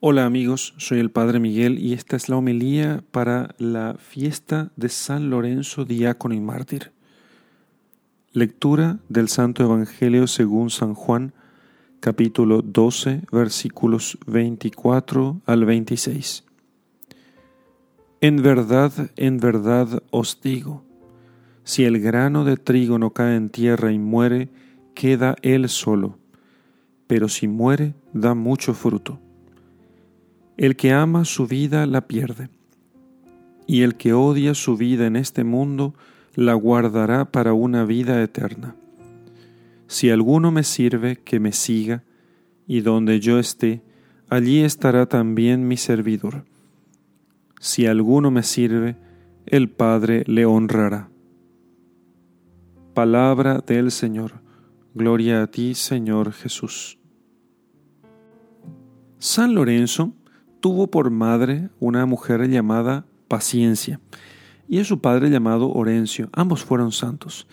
Hola amigos, soy el Padre Miguel y esta es la homilía para la fiesta de San Lorenzo, diácono y mártir. Lectura del Santo Evangelio según San Juan, capítulo 12, versículos 24 al 26. En verdad, en verdad os digo, si el grano de trigo no cae en tierra y muere, queda él solo, pero si muere, da mucho fruto. El que ama su vida la pierde, y el que odia su vida en este mundo la guardará para una vida eterna. Si alguno me sirve, que me siga, y donde yo esté, allí estará también mi servidor. Si alguno me sirve, el Padre le honrará. Palabra del Señor. Gloria a ti, Señor Jesús. San Lorenzo tuvo por madre una mujer llamada Paciencia y a su padre llamado Orencio. Ambos fueron santos.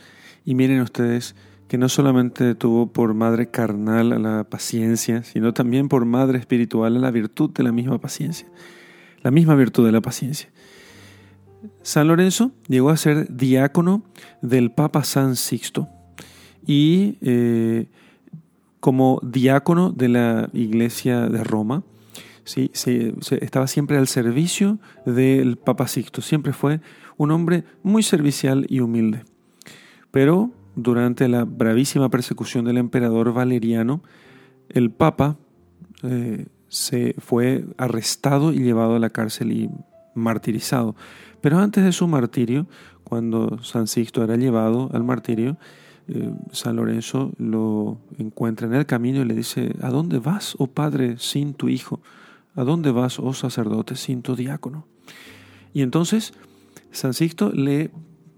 Y miren ustedes que no solamente tuvo por madre carnal a la paciencia, sino también por madre espiritual a la virtud de la misma paciencia, la misma virtud de la paciencia. San Lorenzo llegó a ser diácono del Papa San Sixto y eh, como diácono de la Iglesia de Roma, ¿sí? estaba siempre al servicio del Papa Sixto, siempre fue un hombre muy servicial y humilde. Pero durante la bravísima persecución del emperador Valeriano, el Papa eh, se fue arrestado y llevado a la cárcel y martirizado. Pero antes de su martirio, cuando San Sixto era llevado al martirio, eh, San Lorenzo lo encuentra en el camino y le dice, ¿a dónde vas, oh Padre, sin tu Hijo? ¿A dónde vas, oh sacerdote, sin tu diácono? Y entonces San Sixto le,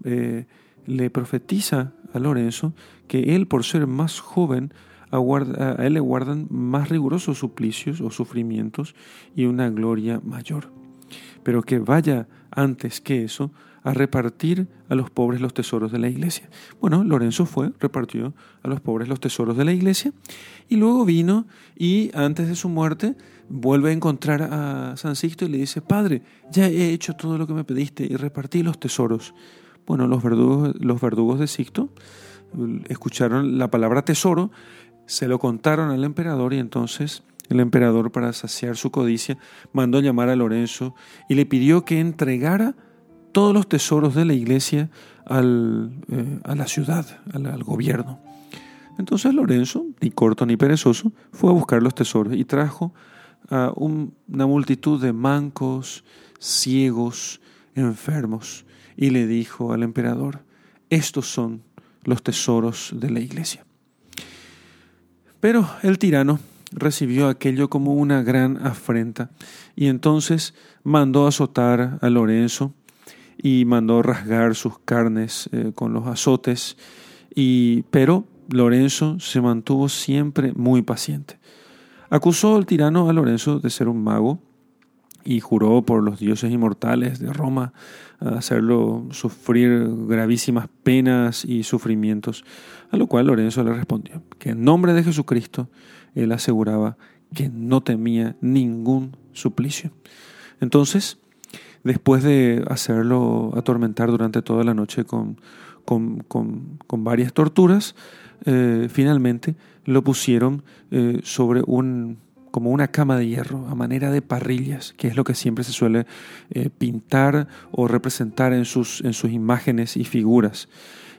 eh, le profetiza a Lorenzo que él, por ser más joven, a él le guardan más rigurosos suplicios o sufrimientos y una gloria mayor. Pero que vaya antes que eso a repartir a los pobres los tesoros de la iglesia. Bueno, Lorenzo fue, repartió a los pobres los tesoros de la iglesia y luego vino y antes de su muerte vuelve a encontrar a San Sixto y le dice, Padre, ya he hecho todo lo que me pediste y repartí los tesoros. Bueno, los verdugos, los verdugos de Sixto escucharon la palabra tesoro, se lo contaron al emperador y entonces el emperador, para saciar su codicia, mandó llamar a Lorenzo y le pidió que entregara todos los tesoros de la iglesia al, eh, a la ciudad, al, gobierno. Entonces Lorenzo, ni corto ni perezoso, fue a buscar los tesoros y trajo a una multitud de mancos, ciegos, enfermos, y le dijo al emperador, estos son los tesoros de la iglesia. Pero el tirano recibió aquello como una gran afrenta y entonces mandó azotar a Lorenzo y mandó rasgar sus carnes eh, con los azotes, y, pero Lorenzo se mantuvo siempre muy paciente. Acusó al tirano a Lorenzo de ser un mago y juró por los dioses inmortales de Roma hacerlo sufrir gravísimas penas y sufrimientos, a lo cual Lorenzo le respondió que en nombre de Jesucristo él aseguraba que no temía ningún suplicio. Entonces, después de hacerlo atormentar durante toda la noche con, con, varias torturas, eh, finalmente lo pusieron eh, sobre un como una cama de hierro, a manera de parrillas, que es lo que siempre se suele eh, pintar o representar en sus, en sus imágenes y figuras.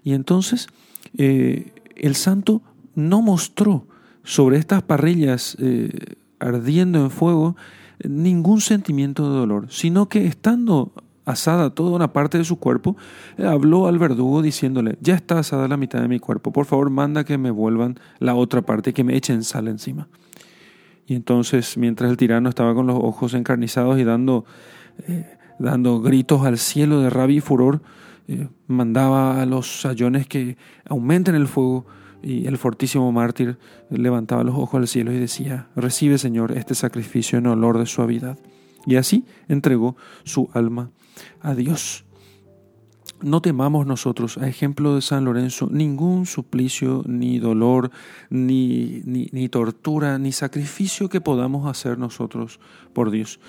Y entonces el santo no mostró sobre estas parrillas ardiendo en fuego ningún sentimiento de dolor, sino que estando asada toda una parte de su cuerpo, habló al verdugo diciéndole, ya está asada la mitad de mi cuerpo, por favor manda que me vuelvan la otra parte, que me echen sal encima. Y entonces, mientras el tirano estaba con los ojos encarnizados y dando, eh, dando gritos al cielo de rabia y furor, eh, mandaba a los sayones que aumenten el fuego, y el fortísimo mártir levantaba los ojos al cielo y decía, recibe Señor este sacrificio en olor de suavidad. Y así entregó su alma a Dios. no temamos nosotros, a ejemplo de San Lorenzo, ningún suplicio, ni dolor, ni, ni, tortura, ni sacrificio que podamos hacer nosotros por Dios.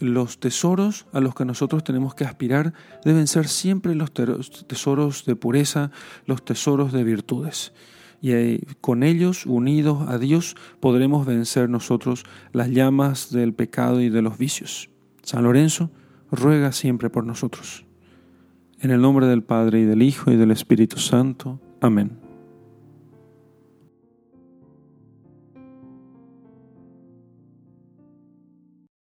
Los tesoros a los que nosotros tenemos que aspirar deben ser siempre los tesoros de pureza, los tesoros de virtudes. Y con ellos, unidos a Dios, podremos vencer nosotros las llamas del pecado y de los vicios. San Lorenzo ruega siempre por nosotros. En el nombre del Padre y del Hijo y del Espíritu Santo. Amén.